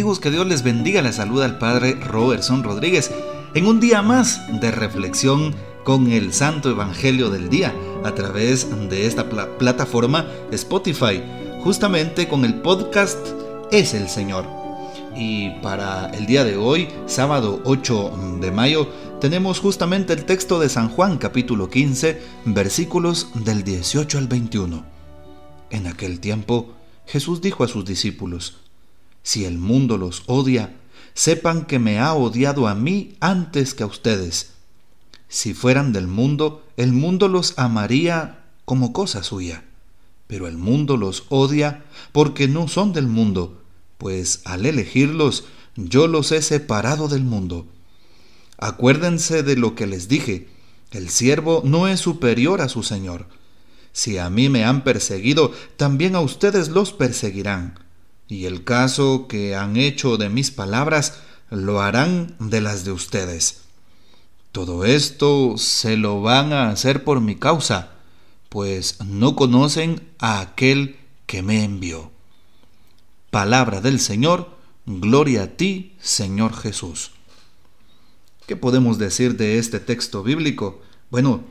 amigos? Que Dios les bendiga. Les saluda el Padre Robertson Rodríguez en un día más de reflexión con el Santo Evangelio del Día a través de esta plataforma Spotify, justamente con el podcast Es el Señor. Y para el día de hoy, sábado 8 de mayo, tenemos justamente el texto de San Juan capítulo 15, versículos del 18 al 21. En aquel tiempo, Jesús dijo a sus discípulos, Si el mundo los odia, sepan que me ha odiado a mí antes que a ustedes. Si fueran del mundo, el mundo los amaría como cosa suya, pero el mundo los odia porque no son del mundo, pues al elegirlos yo los he separado del mundo. Acuérdense de lo que les dije, el siervo no es superior a su Señor. Si a mí me han perseguido, también a ustedes los perseguirán. Y el caso que han hecho de mis palabras, lo harán de las de ustedes. Todo esto se lo van a hacer por mi causa, pues no conocen a aquel que me envió. Palabra del Señor, gloria a ti, Señor Jesús. ¿Qué podemos decir de este texto bíblico? Bueno,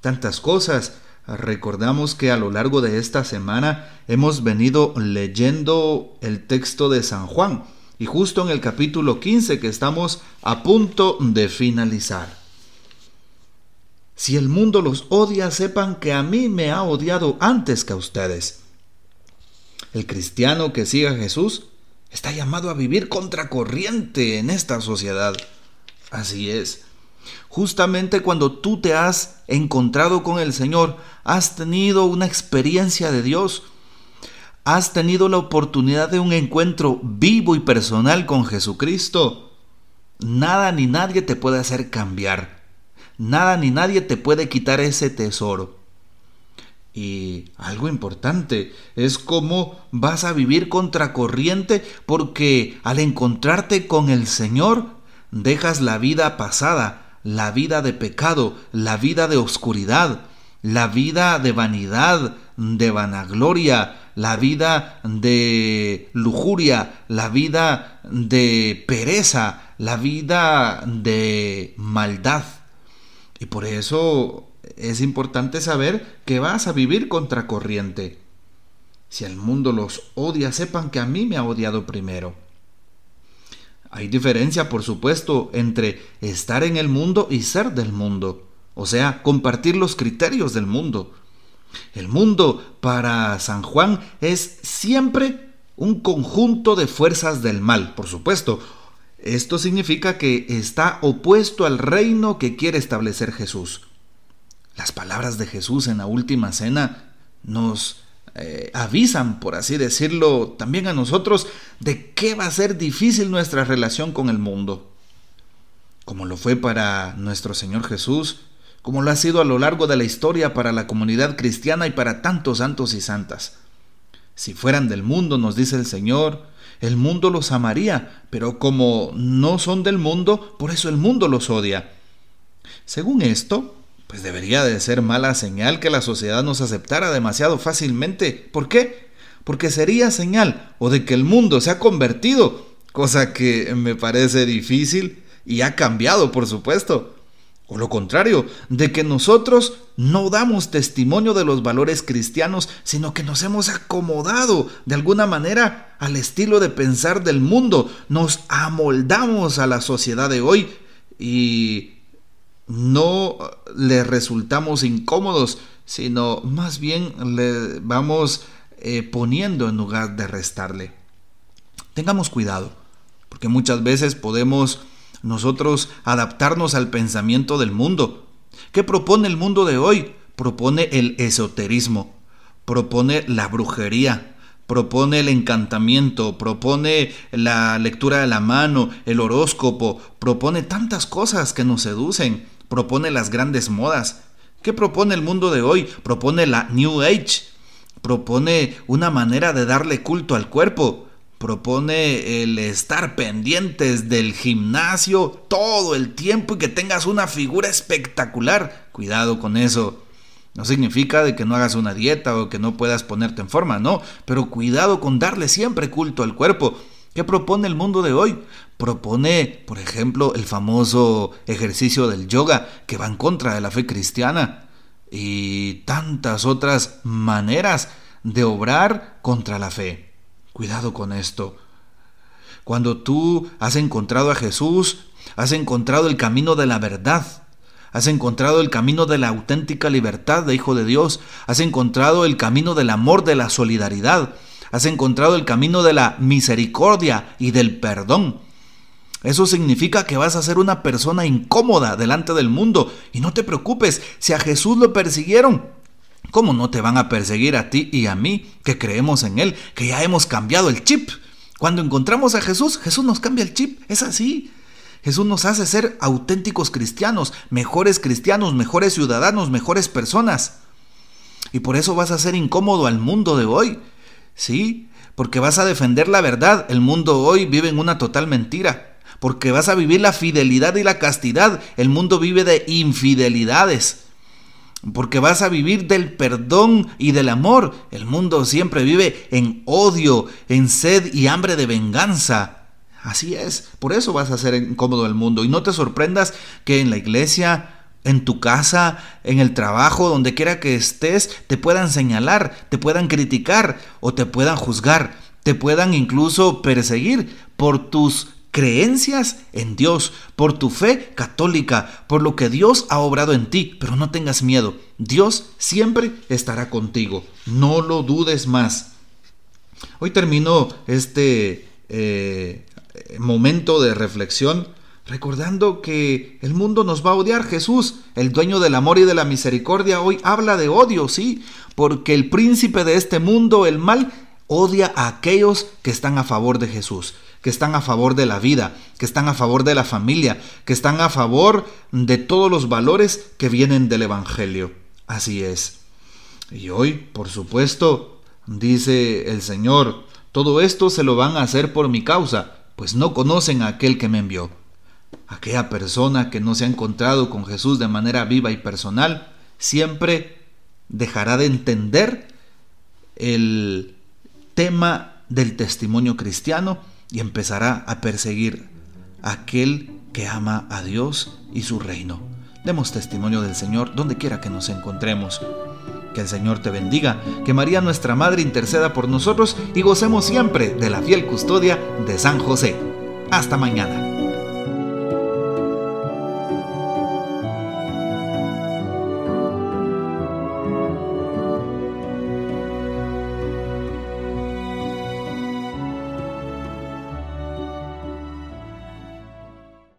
tantas cosas. Recordamos que a lo largo de esta semana hemos venido leyendo el texto de San Juan y justo en el capítulo 15 que estamos a punto de finalizar. Si el mundo los odia, sepan que a mí me ha odiado antes que a ustedes. El cristiano que siga a Jesús está llamado a vivir contracorriente en esta sociedad. Así es. Justamente cuando tú te has encontrado con el Señor, has tenido una experiencia de Dios, has tenido la oportunidad de un encuentro vivo y personal con Jesucristo, nada ni nadie te puede hacer cambiar. Nada ni nadie te puede quitar ese tesoro. Y algo importante es cómo vas a vivir contracorriente porque al encontrarte con el Señor dejas la vida pasada, la vida de pecado, la vida de oscuridad, la vida de vanidad, de vanagloria, la vida de lujuria, la vida de pereza, la vida de maldad. Y por eso es importante saber que vas a vivir contracorriente. Si el mundo los odia, sepan que a mí me ha odiado primero. Hay diferencia, por supuesto, entre estar en el mundo y ser del mundo, o sea, compartir los criterios del mundo. El mundo para San Juan es siempre un conjunto de fuerzas del mal, por supuesto. Esto significa que está opuesto al reino que quiere establecer Jesús. Las palabras de Jesús en la última cena nos eh, avisan, por así decirlo, también a nosotros de qué va a ser difícil nuestra relación con el mundo. Como lo fue para nuestro Señor Jesús, como lo ha sido a lo largo de la historia para la comunidad cristiana y para tantos santos y santas. Si fueran del mundo, nos dice el Señor, el mundo los amaría, pero como no son del mundo, por eso el mundo los odia. Según esto, pues debería de ser mala señal que la sociedad nos aceptara demasiado fácilmente. ¿Por qué? Porque sería señal o de que el mundo se ha convertido, cosa que me parece difícil y ha cambiado, por supuesto. O lo contrario, de que nosotros no damos testimonio de los valores cristianos, sino que nos hemos acomodado de alguna manera al estilo de pensar del mundo, nos amoldamos a la sociedad de hoy y no le resultamos incómodos, sino más bien le vamos eh, poniendo en lugar de restarle. Tengamos cuidado, porque muchas veces podemos nosotros adaptarnos al pensamiento del mundo. ¿Qué propone el mundo de hoy? Propone el esoterismo, propone la brujería, propone el encantamiento, propone la lectura de la mano, el horóscopo, propone tantas cosas que nos seducen propone las grandes modas. ¿Qué propone el mundo de hoy? Propone la New Age. Propone una manera de darle culto al cuerpo. Propone el estar pendientes del gimnasio todo el tiempo y que tengas una figura espectacular. Cuidado con eso. No significa de que no hagas una dieta o que no puedas ponerte en forma, no, pero cuidado con darle siempre culto al cuerpo, ¿Qué propone el mundo de hoy? Propone, por ejemplo, el famoso ejercicio del yoga que va en contra de la fe cristiana y tantas otras maneras de obrar contra la fe. Cuidado con esto. Cuando tú has encontrado a Jesús, has encontrado el camino de la verdad, has encontrado el camino de la auténtica libertad de Hijo de Dios, has encontrado el camino del amor, de la solidaridad, has encontrado el camino de la misericordia y del perdón. Eso significa que vas a ser una persona incómoda delante del mundo. Y no te preocupes, si a Jesús lo persiguieron, ¿cómo no te van a perseguir a ti y a mí que creemos en Él, que ya hemos cambiado el chip? Cuando encontramos a Jesús, Jesús nos cambia el chip, es así. Jesús nos hace ser auténticos cristianos, mejores cristianos, mejores ciudadanos, mejores personas. Y por eso vas a ser incómodo al mundo de hoy. Sí, porque vas a defender la verdad. El mundo hoy vive en una total mentira. Porque vas a vivir la fidelidad y la castidad. El mundo vive de infidelidades. Porque vas a vivir del perdón y del amor. El mundo siempre vive en odio, en sed y hambre de venganza. Así es, por eso vas a ser incómodo el mundo. Y no te sorprendas que en la iglesia en tu casa, en el trabajo, donde quiera que estés, te puedan señalar, te puedan criticar o te puedan juzgar, te puedan incluso perseguir por tus creencias en Dios, por tu fe católica, por lo que Dios ha obrado en ti. Pero no tengas miedo, Dios siempre estará contigo, no lo dudes más. Hoy termino este eh, momento de reflexión recordando que el mundo nos va a odiar. Jesús, el dueño del amor y de la misericordia, hoy habla de odio, sí, porque el príncipe de este mundo, el mal, odia a aquellos que están a favor de Jesús, que están a favor de la vida, que están a favor de la familia, que están a favor de todos los valores que vienen del Evangelio. Así es. Y hoy, por supuesto, dice el Señor, todo esto se lo van a hacer por mi causa, pues no conocen a aquel que me envió. Aquella persona que no se ha encontrado con Jesús de manera viva y personal, siempre dejará de entender el tema del testimonio cristiano y empezará a perseguir a aquel que ama a Dios y su reino. Demos testimonio del Señor donde quiera que nos encontremos. Que el Señor te bendiga, que María nuestra Madre interceda por nosotros y gocemos siempre de la fiel custodia de San José. Hasta mañana.